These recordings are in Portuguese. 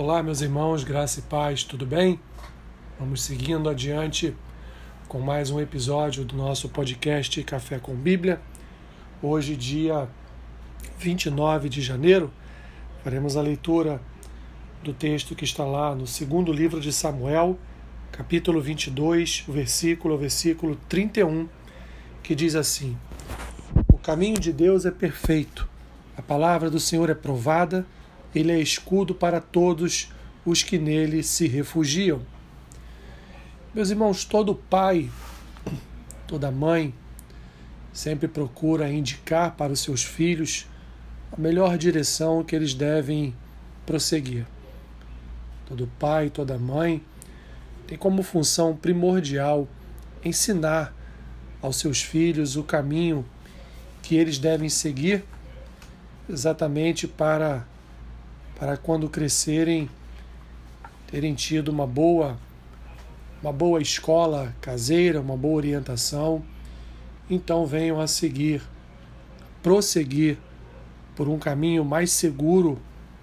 Olá, meus irmãos, graça e paz, tudo bem? Vamos seguindo adiante com mais um episódio do nosso podcast Café com Bíblia. Hoje, dia 29 de janeiro, faremos a leitura do texto que está lá no segundo livro de Samuel, capítulo 22, o versículo, versículo 31, que diz assim: O caminho de Deus é perfeito, a palavra do Senhor é provada ele é escudo para todos os que nele se refugiam. Meus irmãos, todo pai, toda mãe, sempre procura indicar para os seus filhos a melhor direção que eles devem prosseguir. Todo pai, toda mãe tem como função primordial ensinar aos seus filhos o caminho que eles devem seguir exatamente para para quando crescerem terem tido uma boa uma boa escola caseira, uma boa orientação, então venham a seguir, prosseguir por um caminho mais seguro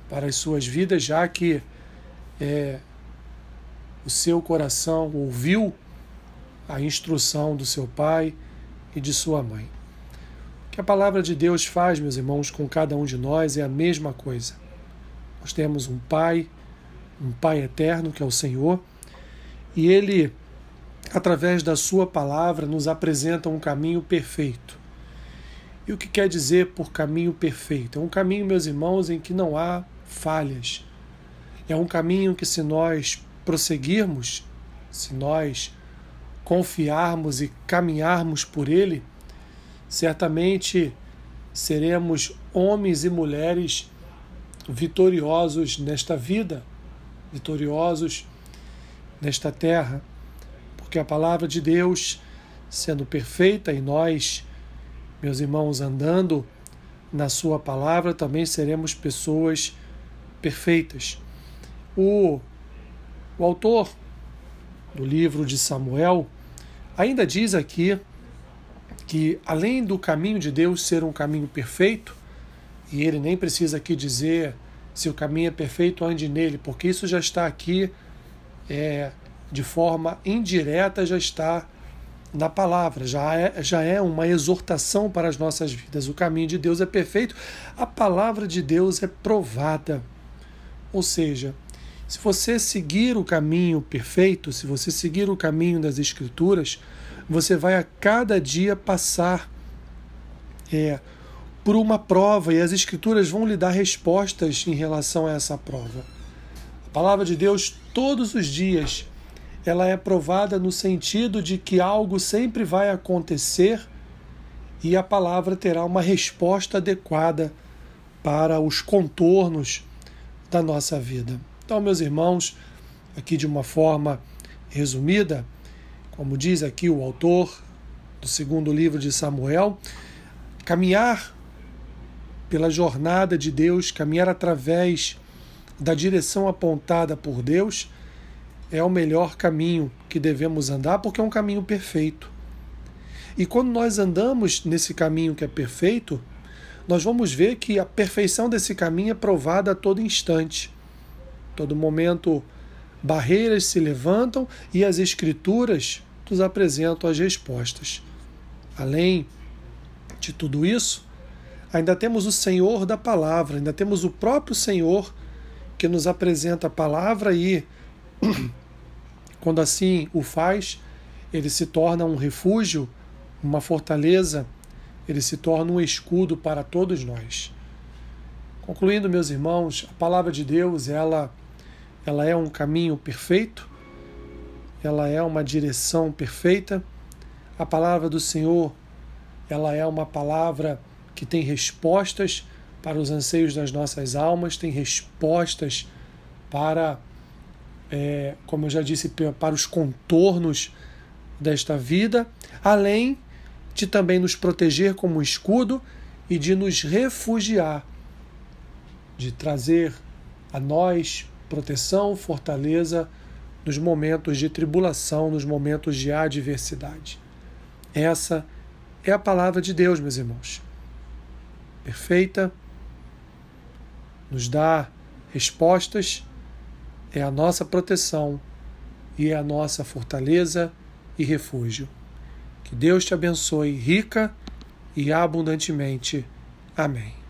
para as suas vidas, já que é, o seu coração ouviu a instrução do seu pai e de sua mãe. O que a palavra de Deus faz, meus irmãos, com cada um de nós é a mesma coisa. Nós temos um Pai, um Pai eterno, que é o Senhor, e Ele, através da Sua palavra, nos apresenta um caminho perfeito. E o que quer dizer por caminho perfeito? É um caminho, meus irmãos, em que não há falhas. É um caminho que, se nós prosseguirmos, se nós confiarmos e caminharmos por ele, certamente seremos homens e mulheres vitoriosos nesta vida, vitoriosos nesta terra, porque a palavra de Deus, sendo perfeita e nós, meus irmãos, andando na Sua palavra, também seremos pessoas perfeitas. O, o autor do livro de Samuel ainda diz aqui que, além do caminho de Deus ser um caminho perfeito, e ele nem precisa aqui dizer se o caminho é perfeito, ande nele, porque isso já está aqui é, de forma indireta, já está na palavra, já é, já é uma exortação para as nossas vidas. O caminho de Deus é perfeito, a palavra de Deus é provada. Ou seja, se você seguir o caminho perfeito, se você seguir o caminho das Escrituras, você vai a cada dia passar é, por uma prova e as Escrituras vão lhe dar respostas em relação a essa prova. A palavra de Deus, todos os dias, ela é provada no sentido de que algo sempre vai acontecer e a palavra terá uma resposta adequada para os contornos da nossa vida. Então, meus irmãos, aqui de uma forma resumida, como diz aqui o autor do segundo livro de Samuel, caminhar pela jornada de Deus, caminhar através da direção apontada por Deus, é o melhor caminho que devemos andar, porque é um caminho perfeito. E quando nós andamos nesse caminho que é perfeito, nós vamos ver que a perfeição desse caminho é provada a todo instante. Todo momento, barreiras se levantam e as Escrituras nos apresentam as respostas. Além de tudo isso, ainda temos o Senhor da palavra, ainda temos o próprio Senhor que nos apresenta a palavra e, quando assim o faz, ele se torna um refúgio, uma fortaleza, ele se torna um escudo para todos nós. Concluindo, meus irmãos, a palavra de Deus, ela, ela é um caminho perfeito, ela é uma direção perfeita. A palavra do Senhor, ela é uma palavra que tem respostas para os anseios das nossas almas, tem respostas para, é, como eu já disse, para os contornos desta vida, além de também nos proteger como escudo e de nos refugiar, de trazer a nós proteção, fortaleza nos momentos de tribulação, nos momentos de adversidade. Essa é a palavra de Deus, meus irmãos perfeita, nos dá respostas é a nossa proteção e é a nossa fortaleza e refúgio. Que Deus te abençoe rica e abundantemente. Amém.